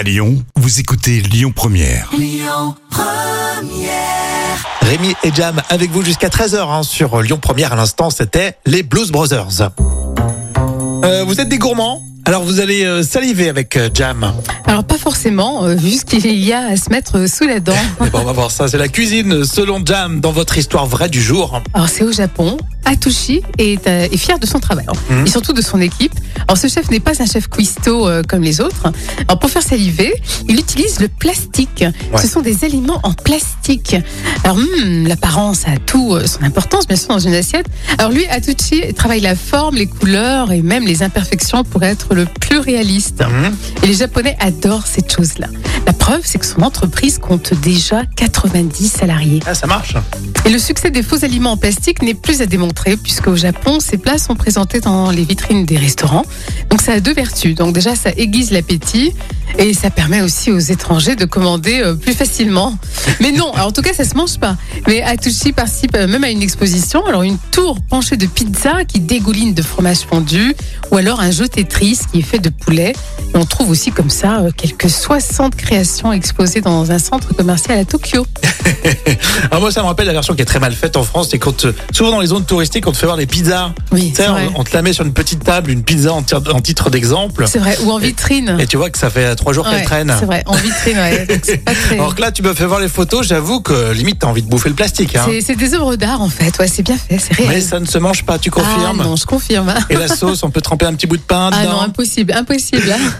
À Lyon, vous écoutez Lyon Première. Rémi et Jam avec vous jusqu'à 13h sur Lyon Première. À l'instant, c'était les Blues Brothers. Euh, vous êtes des gourmands? Alors vous allez euh, saliver avec euh, Jam. Alors pas forcément, vu ce qu'il y a à se mettre sous la dent. Eh ben, on va voir ça. C'est la cuisine selon Jam dans votre histoire vraie du jour. Alors c'est au Japon. Atushi est, euh, est fier de son travail Mhm. et surtout de son équipe. Alors ce chef n'est pas un chef cuistot euh, comme les autres. Alors pour faire saliver, il utilise le plastique. Ouais. Ce sont des aliments en plastique. Alors hmm, l'apparence a tout euh, son importance bien sûr dans une assiette. Alors lui, Atushi travaille la forme, les couleurs et même les imperfections pour être le plus réaliste. Mhm. Et les Japonais adorent cette chose-là. La preuve, c'est que son entreprise compte déjà 90 salariés. Ah, ça marche. Et le succès des faux aliments en plastique n'est plus à démontrer, puisque au Japon, ces plats sont présentés dans les vitrines des restaurants. Donc ça a deux vertus. Donc déjà, ça aiguise l'appétit. Et ça permet aussi aux étrangers de commander euh, plus facilement. Mais non, alors, en tout cas, ça se mange pas. Mais Atushi participe euh, même à une exposition. Alors, une tour penchée de pizza qui dégouline de fromage fondu, ou alors un jeu Tetris qui est fait de poulet. On trouve aussi comme ça euh, quelques 60 créations exposées dans un centre commercial à Tokyo. Alors moi, ça me rappelle la version qui est très mal faite en France. C'est quand, euh, souvent dans les zones touristiques, on te fait voir les pizzas. Oui, Tu sais, c'est vrai. on, on te la met sur une petite table, une pizza en, titre d'exemple. C'est vrai, ou en vitrine. Et tu vois que ça fait trois jours Ouais, qu'elle traîne. C'est vrai, en vitrine, ouais. Donc, c'est pas très- Alors que là, tu me fais voir les photos, j'avoue que limite, t'as envie de bouffer le plastique. Hein. C'est- des œuvres d'art en fait, ouais, c'est bien fait, c'est réel. Mais ça ne se mange pas, tu confirmes Ah non, je confirme. Et la sauce, on peut tremper un petit bout de pain Ah dedans non, impossible, impossible.